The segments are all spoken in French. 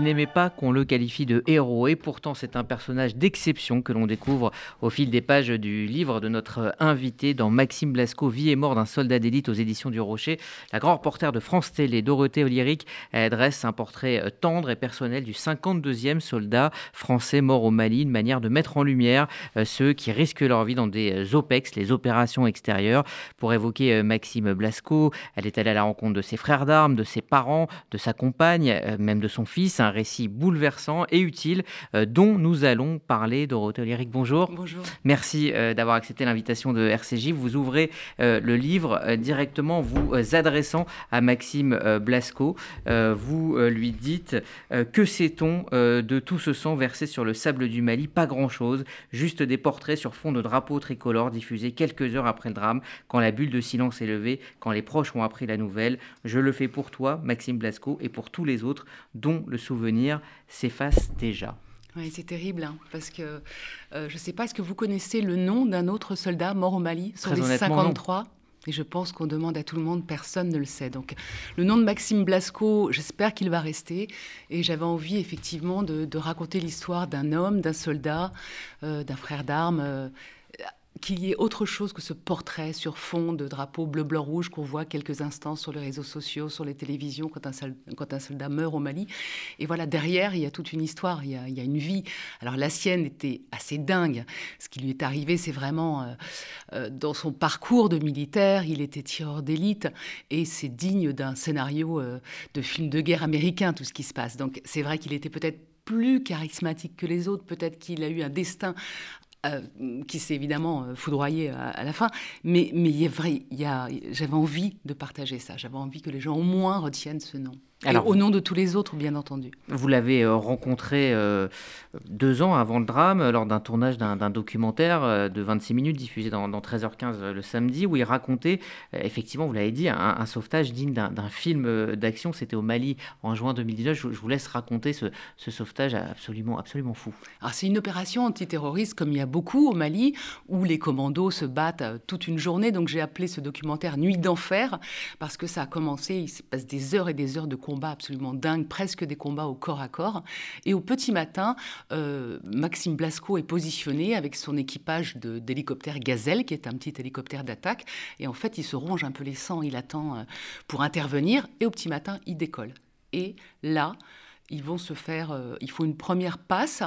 il n'aimait pas qu'on le qualifie de héros et pourtant c'est un personnage d'exception que l'on découvre au fil des pages du livre de notre invité dans Maxime Blasco, Vie et mort d'un soldat d'élite aux éditions du Rocher. La grande reporter de France Télé, Dorothée Olyric, dresse un portrait euh, tendre et personnel du 52e soldat français mort au Mali, une manière de mettre en lumière euh, ceux qui risquent leur vie dans des euh, OPEX, les opérations extérieures. Pour évoquer Maxime Blasco, elle est allée à la rencontre de ses frères d'armes, de ses parents, de sa compagne, même de son fils, un récit bouleversant et utile dont nous allons parler. Dorothée Olyric, bonjour. Bonjour. Merci d'avoir accepté l'invitation de RCJ. Vous ouvrez le livre directement vous adressant à Maxime Blasco. vous lui dites Que sait-on de tout ce sang versé sur le sable du Mali? Pas grand-chose, juste des portraits sur fond de drapeaux tricolores diffusés quelques heures après le drame, quand la bulle de silence est levée, quand les proches ont appris la nouvelle. Je le fais pour toi, Maxime Blasco, et pour tous les autres dont le souvenir s'efface déjà. Oui, c'est terrible, hein, parce que euh, je ne sais pas, est-ce que vous connaissez le nom d'un autre soldat mort au Mali sur les 53 et je pense qu'on demande à tout le monde, personne ne le sait. Donc le nom de Maxime Blasco, j'espère qu'il va rester. Et j'avais envie effectivement de, raconter l'histoire d'un homme, d'un soldat, euh, d'un frère d'armes. Euh, qu'il y ait autre chose que ce portrait sur fond de drapeau bleu-blanc-rouge qu'on voit quelques instants sur les réseaux sociaux, sur les télévisions, quand un, soldat, meurt au Mali. Et voilà, derrière, il y a toute une histoire, il y a, il y a une vie. Alors la sienne était assez dingue. Ce qui lui est arrivé, c'est vraiment euh, euh, dans son parcours de militaire, il était tireur d'élite et c'est digne d'un scénario euh, de film de guerre américain, tout ce qui se passe. Donc c'est vrai qu'il était peut-être plus charismatique que les autres. Peut-être qu'il a eu un destin euh, qui s'est évidemment euh, foudroyé à, la fin. Mais, mais il vrai, y a, j'avais envie de partager ça. J'avais envie que les gens au moins retiennent ce nom. Alors, au nom de tous les autres, bien entendu. Vous l'avez euh, rencontré euh, deux ans avant le drame, lors d'un tournage d'un documentaire euh, de 26 minutes diffusé dans, 13h15 le samedi, où il racontait, effectivement, vous l'avez dit, un, sauvetage digne d'un film d'action. C'était au Mali en juin 2019. Je, vous laisse raconter ce, sauvetage absolument, absolument fou. Alors, c'est une opération antiterroriste, comme il y a beaucoup au Mali, où les commandos se battent toute une journée. Donc, j'ai appelé ce documentaire Nuit d'enfer, parce que ça a commencé, il se passe des heures et des heures de combats absolument dingues, presque des combats au corps à corps. Et au petit matin, euh, Maxime Blasco est positionné avec son équipage d'hélicoptère Gazelle, qui est un petit hélicoptère d'attaque. Et en fait, il se ronge un peu les sangs, il attend euh, pour intervenir. Et au petit matin, il décolle. Et là, ils vont se faire, euh, il faut une première passe,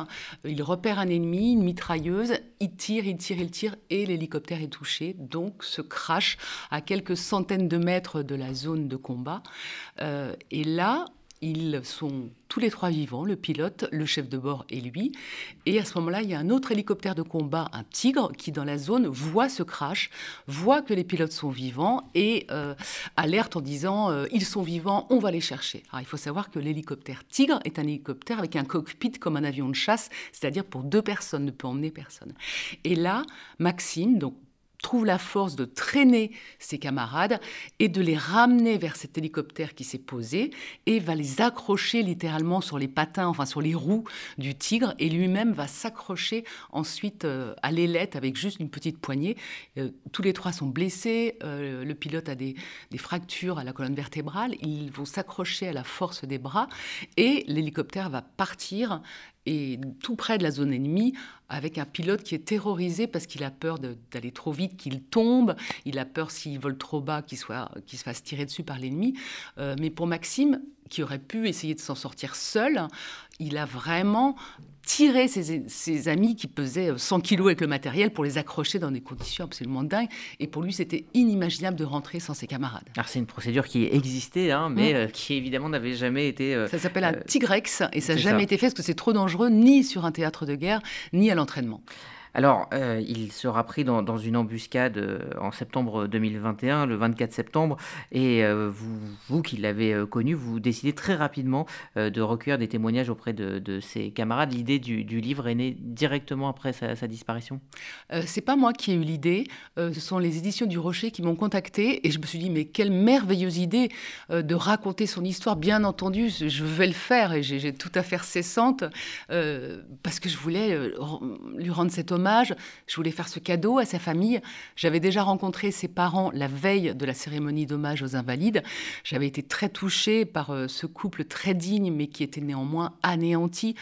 ils repèrent un ennemi, une mitrailleuse, ils tirent, ils tirent, ils tirent, et l'hélicoptère est touché, donc se crache à quelques centaines de mètres de la zone de combat. Euh, et là, ils sont tous les trois vivants, le pilote, le chef de bord et lui. Et à ce moment-là, il y a un autre hélicoptère de combat, un Tigre, qui dans la zone voit ce crash, voit que les pilotes sont vivants et euh, alerte en disant euh, ils sont vivants, on va les chercher. Alors il faut savoir que l'hélicoptère Tigre est un hélicoptère avec un cockpit comme un avion de chasse, c'est-à-dire pour deux personnes, ne peut emmener personne. Et là, Maxime, donc trouve la force de traîner ses camarades et de les ramener vers cet hélicoptère qui s'est posé et va les accrocher littéralement sur les patins, enfin sur les roues du tigre et lui-même va s'accrocher ensuite euh, à l'ailette avec juste une petite poignée. Euh, tous les trois sont blessés, euh, le pilote a des, des, fractures à la colonne vertébrale, ils vont s'accrocher à la force des bras et l'hélicoptère va partir et tout près de la zone ennemie, avec un pilote qui est terrorisé parce qu'il a peur d'aller trop vite, qu'il tombe, il a peur s'il vole trop bas, qu'il se fasse tirer dessus par l'ennemi. Euh, mais pour Maxime, qui aurait pu essayer de s'en sortir seul, il a vraiment tiré ses, amis qui pesaient 100 kilos avec le matériel pour les accrocher dans des conditions absolument dingues. Et pour lui, c'était inimaginable de rentrer sans ses camarades. Alors c'est une procédure qui existait, hein, mais mm. euh, qui évidemment n'avait jamais été... Euh, ça s'appelle un tigrex et ça n'a jamais été fait parce que c'est trop dangereux ni sur un théâtre de guerre, ni à l'entraînement. Alors, euh, il sera pris dans, une embuscade euh, en septembre 2021, le 24 septembre, et euh, vous, vous qui l'avez connu, vous décidez très rapidement de recueillir des témoignages auprès de, ses camarades. L'idée du, livre est née directement après sa, disparition? C'est pas moi qui ai eu l'idée, ce sont les éditions du Rocher qui m'ont contacté, et je me suis dit, mais quelle merveilleuse idée de raconter son histoire. Bien entendu, je vais le faire, et j'ai tout à faire cessante, parce que je voulais lui rendre cet Je voulais faire ce cadeau à sa famille. J'avais déjà rencontré ses parents la veille de la cérémonie d'hommage aux Invalides. J'avais été très touchée par euh, ce couple très digne, mais qui était néanmoins anéanti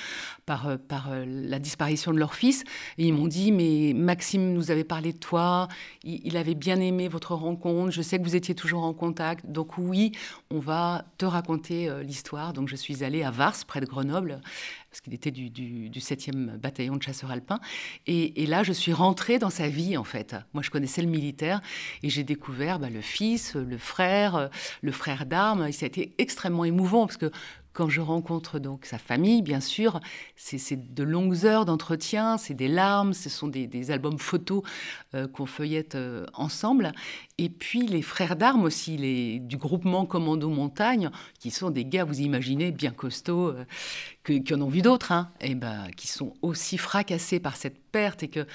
par, euh, euh, la disparition de leur fils. Ils m'ont dit, mais Maxime nous avait parlé de toi, il, avait bien aimé votre rencontre, je sais que vous étiez toujours en contact, donc oui, on va te raconter l'histoire. Donc je suis allée à Vars, près de Grenoble, parce qu'il était du, du, 7e bataillon de chasseurs alpins. Et, là, je suis rentrée dans sa vie, en fait. Moi, je connaissais le militaire et j'ai découvert bah, le fils, le frère, le frère d'armes. Et ça a été extrêmement émouvant parce que quand je rencontre donc sa famille, bien sûr, c'est de longues heures d'entretien, c'est des larmes, ce sont des, albums photos euh, qu'on feuillette euh, ensemble. Et puis les frères d'armes aussi, les, du groupement Commando Montagne, qui sont des gars, vous imaginez, bien costauds, euh, qui en ont vu d'autres, hein, ben, qui sont aussi fracassés par cette perte et que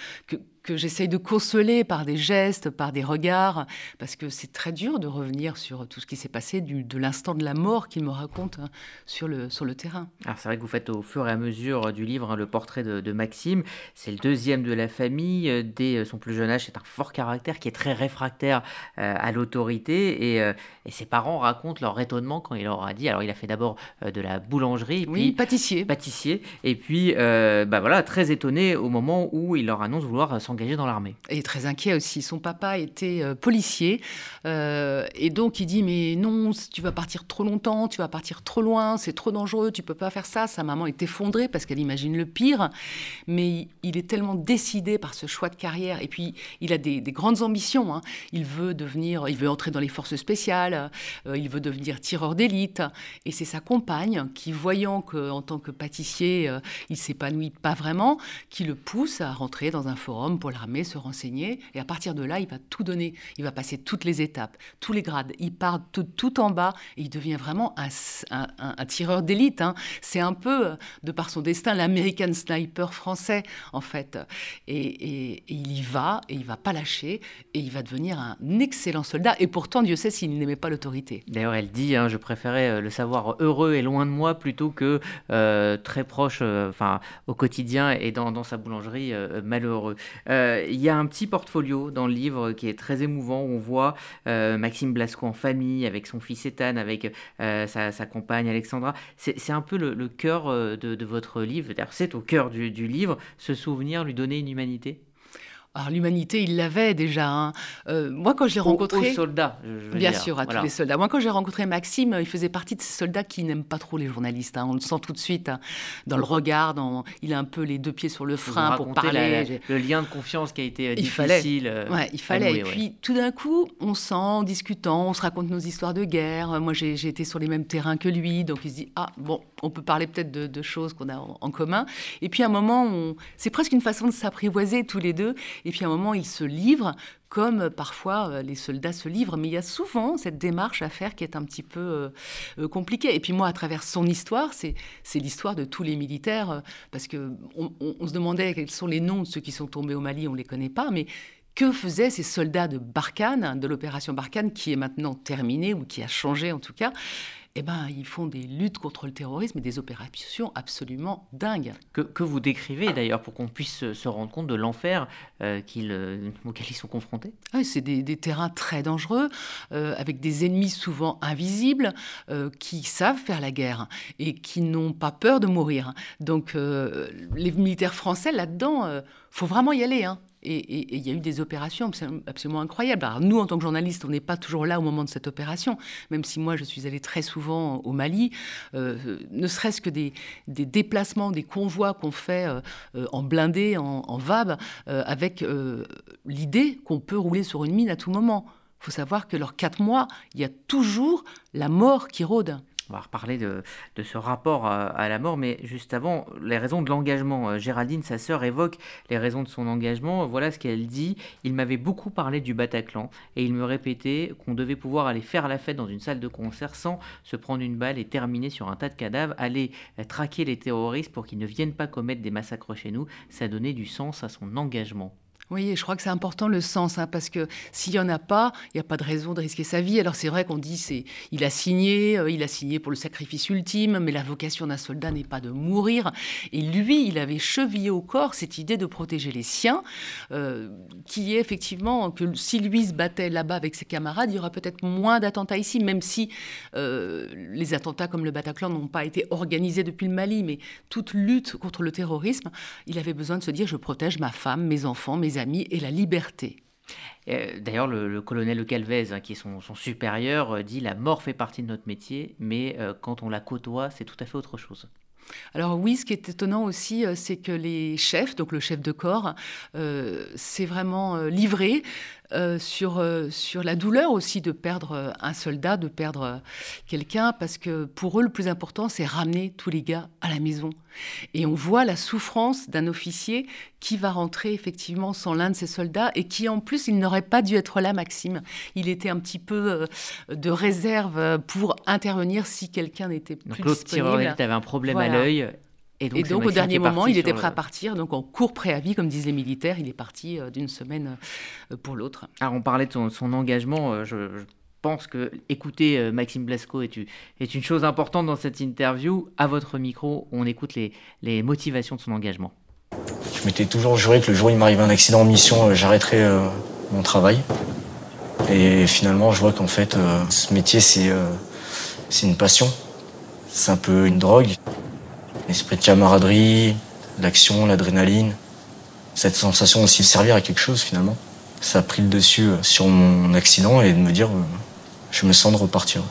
que j'essaye de consoler par des gestes, par des regards, parce que c'est très dur de revenir sur tout ce qui s'est passé du, de l'instant de la mort qu'il me raconte hein, sur, le, sur le terrain. Alors c'est vrai que vous faites au fur et à mesure du livre hein, le portrait de, Maxime. C'est le deuxième de la famille. Euh, dès euh, son plus jeune âge, c'est un fort caractère qui est très réfractaire euh, à l'autorité. Et, et, ses parents racontent leur étonnement quand il leur a dit. Alors il a fait d'abord de la boulangerie, oui, pâtissier. Pâtissier. Et puis, bah voilà, très étonné au moment où il leur annonce vouloir s'engager engagé dans l'armée. Et très inquiet aussi. Son papa était euh, policier. Euh, et donc, il dit Mais non, tu vas partir trop longtemps, tu vas partir trop loin, c'est trop dangereux, tu peux pas faire ça. Sa maman est effondrée parce qu'elle imagine le pire. Mais il est tellement décidé par ce choix de carrière. Et puis, il a des, grandes ambitions. Hein. Il veut devenir, il veut entrer dans les forces spéciales, euh, il veut devenir tireur d'élite. Et c'est sa compagne qui, voyant qu'en tant que pâtissier, il s'épanouit pas vraiment, qui le pousse à rentrer dans un forum pour l'armée, se renseigner, et à partir de là, il va tout donner. Il va passer toutes les étapes, tous les grades. Il part tout, en bas, et il devient vraiment un, tireur d'élite. Hein. C'est un peu, euh, de par son destin, l'American sniper français, en fait. Et, il y va, et il va pas lâcher, et il va devenir un excellent soldat. Et pourtant, Dieu sait s'il n'aimait pas l'autorité. D'ailleurs, elle dit, hein, je préférais euh, le savoir heureux et loin de moi plutôt que euh, très proche, enfin, au quotidien et dans, sa boulangerie malheureux. Euh, il y a un petit portfolio dans le livre qui est très émouvant où on voit euh, Maxime Blasco en famille avec son fils Ethan, avec euh, sa, compagne Alexandra. C'est un peu le, cœur de, votre livre, c'est au cœur du, du livre, ce souvenir, lui donner une humanité? Alors l'humanité, il l'avait déjà. Hein. Euh, moi, quand je l'ai rencontré... Aux, soldats, je Bien sûr, à tous les soldats. Moi, quand j'ai rencontré Maxime, il faisait partie de ces soldats qui n'aiment pas trop les journalistes. Hein. On le sent tout de suite hein, dans le regard. Il a un peu les deux pieds sur le frein pour parler. le lien de confiance qui a été il difficile. Fallait. Euh, ouais, il fallait. Et puis, tout d'un coup, on sent, en discutant, on se raconte nos histoires de guerre. Moi, j'ai été sur les mêmes terrains que lui. Donc, il se dit, ah, bon, on peut parler peut-être de, choses qu'on a en, commun. Et puis, à un moment, c'est presque une façon de s'apprivoiser tous les deux. Et puis à un moment, il se livre comme euh, parfois euh, les soldats se livrent, mais il y a souvent cette démarche à faire qui est un petit peu euh, compliquée. Et puis moi, à travers son histoire, c'est l'histoire de tous les militaires, parce que on, se demandait quels sont les noms de ceux qui sont tombés au Mali, on ne les connaît pas, mais que faisaient ces soldats de Barkhane, de l'opération Barkhane, qui est maintenant terminée, ou qui a changé en tout cas? Eh ben, ils font des luttes contre le terrorisme et des opérations absolument dingues. Que, vous décrivez d'ailleurs pour qu'on puisse se rendre compte de l'enfer euh, euh, auquel ils sont confrontés ah C'est des, terrains très dangereux, euh, avec des ennemis souvent invisibles, qui savent faire la guerre et qui n'ont pas peur de mourir. Donc les militaires français, là-dedans, faut vraiment y aller. Hein. Et il y a eu des opérations absolument incroyables. Alors, nous, en tant que journalistes, on n'est pas toujours là au moment de cette opération, même si moi, je suis allée très souvent au Mali, euh, ne serait-ce que des, déplacements, des convois qu'on fait euh, euh, en blindé, en, en VAB, avec l'idée qu'on peut rouler sur une mine à tout moment. Il faut savoir que leurs quatre mois, il y a toujours la mort qui rôde. On va reparler de, ce rapport à, la mort, mais juste avant, les raisons de l'engagement. Euh, Géraldine, sa sœur, évoque les raisons de son engagement. Voilà ce qu'elle dit. Il m'avait beaucoup parlé du Bataclan et il me répétait qu'on devait pouvoir aller faire la fête dans une salle de concert sans se prendre une balle et terminer sur un tas de cadavres, aller traquer les terroristes pour qu'ils ne viennent pas commettre des massacres chez nous. Ça donnait du sens à son engagement. Oui, je crois que c'est important le sens, hein, parce que s'il n'y en a pas, il n'y a pas de raison de risquer sa vie. Alors c'est vrai qu'on dit c'est, il a signé, euh, il a signé pour le sacrifice ultime, mais la vocation d'un soldat n'est pas de mourir. Et lui, il avait chevillé au corps cette idée de protéger les siens, euh, qui est effectivement que si lui se battait là-bas avec ses camarades, il y aura peut-être moins d'attentats ici, même si euh, les attentats comme le Bataclan n'ont pas été organisés depuis le Mali, mais toute lutte contre le terrorisme, il avait besoin de se dire je protège ma femme, mes enfants, mes amis et la liberté. Euh, d'ailleurs, le, colonel Le Calvez, hein, qui est son, supérieur, euh, dit la mort fait partie de notre métier, mais euh, quand on la côtoie, c'est tout à fait autre chose. Alors oui, ce qui est étonnant aussi, c'est que les chefs, donc le chef de corps, s'est vraiment livré euh, sur, euh, sur la douleur aussi de perdre euh, un soldat, de perdre quelqu'un, parce que pour eux, le plus important, c'est ramener tous les gars à la maison. Et on voit la souffrance d'un officier qui va rentrer effectivement sans l'un de ses soldats et qui en plus, il n'aurait pas dû être là, Maxime. Il était un petit peu de réserve pour intervenir si quelqu'un n'était plus Donc, disponible. avait un problème à l'œil et donc, au dernier moment, il était prêt à partir. Donc en court préavis, comme disent les militaires, il est parti euh, d'une semaine euh, pour l'autre. Alors on parlait de son, engagement. Euh, je, pense que écouter Maxime Blasco est, est, une chose importante dans cette interview. À votre micro, on écoute les, les motivations de son engagement. Je m'étais toujours juré que le jour où il m'arrivait un accident en mission, j'arrêterais mon travail. Et finalement, je vois qu'en fait, ce métier, c'est une passion. C'est un peu une drogue l'esprit de camaraderie, l'action, l'adrénaline. Cette sensation aussi de servir à quelque chose finalement. Ça a pris le dessus euh, sur mon accident et de me dire, euh, je me sens de repartir.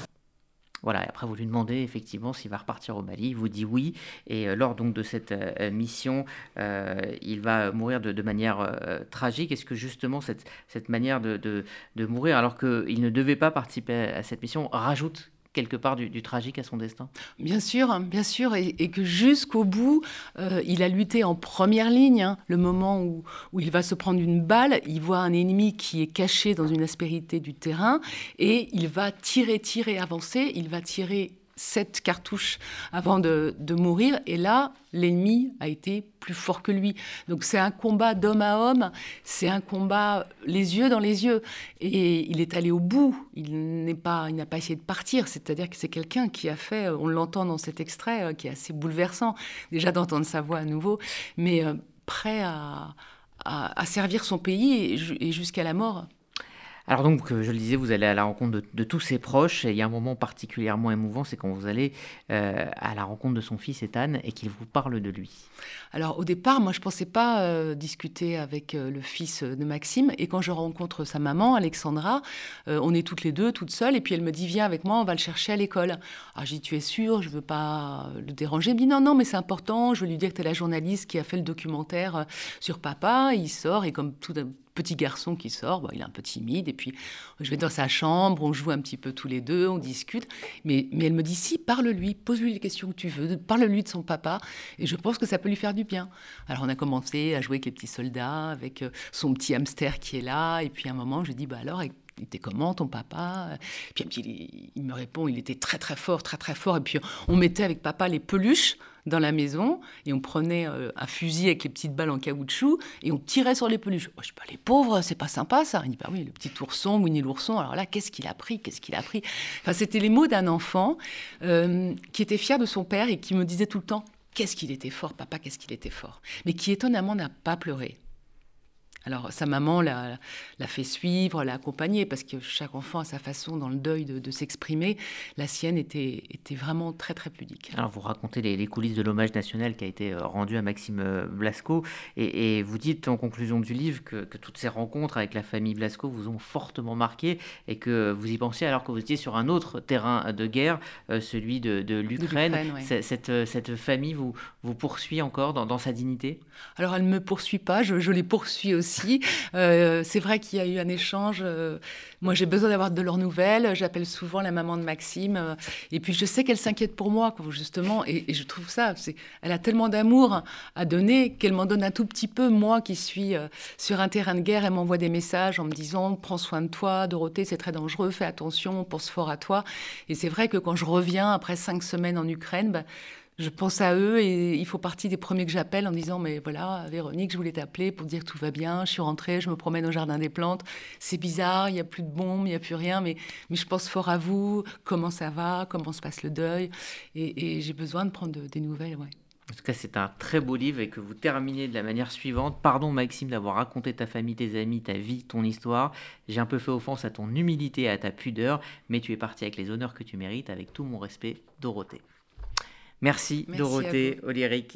Voilà, et après vous lui demandez effectivement s'il va repartir au Mali, il vous dit oui, et euh, lors donc de cette mission, il va mourir de, manière tragique. Est-ce que justement cette, cette manière de, de, de mourir, alors qu'il ne devait pas participer à cette mission, rajoute quelque part du, tragique à son destin Bien sûr, bien sûr, et, que jusqu'au bout, euh, il a lutté en première ligne. Hein. le moment où, où, il va se prendre une balle, il voit un ennemi qui est caché dans une aspérité du terrain, et il va tirer, tirer, avancer, il va tirer sept cartouches avant de, mourir. Et là, l'ennemi a été plus fort que lui. Donc c'est un combat d'homme à homme, c'est un combat les yeux dans les yeux. Et il est allé au bout. Il pas, n'a pas essayé de partir. C'est-à-dire que c'est quelqu'un qui a fait, on l'entend dans cet extrait, euh, qui est assez bouleversant déjà d'entendre sa voix à nouveau, mais euh, prêt à, à, servir son pays et jusqu'à la mort. Alors donc, euh, je le disais, vous allez à la rencontre de, tous ses proches. Et il y a un moment particulièrement émouvant, c'est quand vous allez euh, à la rencontre de son fils Ethan et qu'il vous parle de lui. Alors au départ, moi je ne pensais pas euh, discuter avec le fils de Maxime. Et quand je rencontre sa maman, Alexandra, on est toutes les deux, toutes seules. Et puis elle me dit, viens avec moi, on va le chercher à l'école. Ah, j'ai dit, tu es sûre, je ne veux pas le déranger. Elle me dit, non, non, mais c'est important. Je veux lui dire que tu es la journaliste qui a fait le documentaire sur papa. Il sort et comme tout petit garçon qui sort, il est un peu timide, et puis je vais dans sa chambre, on joue un petit peu tous les deux, on discute, mais, mais elle me dit, si, parle-lui, pose-lui les questions que tu veux, parle-lui de son papa, et je pense que ça peut lui faire du bien. Alors on a commencé à jouer avec les petits soldats, avec euh, son petit hamster qui est là, et puis à un moment, je dis, bah alors, il était comment ton papa Puis il, il, me répond, il était très très fort, très très fort. Et puis on mettait avec papa les peluches dans la maison et on prenait euh, un fusil avec les petites balles en caoutchouc et on tirait sur les peluches. Oh, je dis, pas, les pauvres, c'est pas sympa ça. Il dit, bah oui, le petit ourson, Winnie l'ourson, alors là, qu'est-ce qu'il a pris Qu'est-ce qu'il a pris? Enfin, c'était les mots d'un enfant euh, qui était fier de son père et qui me disait tout le temps, qu'est-ce qu'il était fort, papa, qu'est-ce qu'il était fort? Mais qui étonnamment n'a pas pleuré. Alors sa maman l'a, fait suivre, l'a accompagné, parce que chaque enfant a sa façon dans le deuil de, s'exprimer. La sienne était, était vraiment très très pudique. Alors vous racontez les, coulisses de l'hommage national qui a été euh, rendu à Maxime euh, Blasco, et, vous dites en conclusion du livre que, toutes ces rencontres avec la famille Blasco vous ont fortement marqué, et que vous y pensiez alors que vous étiez sur un autre terrain de guerre, euh, celui de, l'Ukraine. Cette, cette, famille vous, vous poursuit encore dans, sa dignité? Alors elle ne me poursuit pas, je, je les poursuis aussi euh, c'est vrai qu'il y a eu un échange. Euh, moi, j'ai besoin d'avoir de leurs nouvelles. J'appelle souvent la maman de Maxime. Euh, et puis, je sais qu'elle s'inquiète pour moi, justement. Et, je trouve ça, elle a tellement d'amour à donner qu'elle m'en donne un tout petit peu. Moi, qui suis sur un terrain de guerre, elle m'envoie des messages en me disant Prends soin de toi, Dorothée, c'est très dangereux, fais attention, pense fort à toi. Et c'est vrai que quand je reviens après cinq semaines en Ukraine, bah, je pense à eux et il faut partie des premiers que j'appelle en disant mais voilà Véronique je voulais t'appeler pour dire que tout va bien je suis rentrée je me promène au jardin des plantes c'est bizarre il n'y a plus de bombes il n'y a plus rien mais mais je pense fort à vous comment ça va? Comment se passe le deuil? Et, j'ai besoin de prendre des nouvelles ouais. En tout cas, c'est un très beau livre et que vous terminez de la manière suivante. Pardon Maxime d'avoir raconté ta famille, tes amis, ta vie, ton histoire. J'ai un peu fait offense à ton humilité et à ta pudeur, mais tu es parti avec les honneurs que tu mérites, avec tout mon respect, Dorothée. Merci, Dorothée, Oléric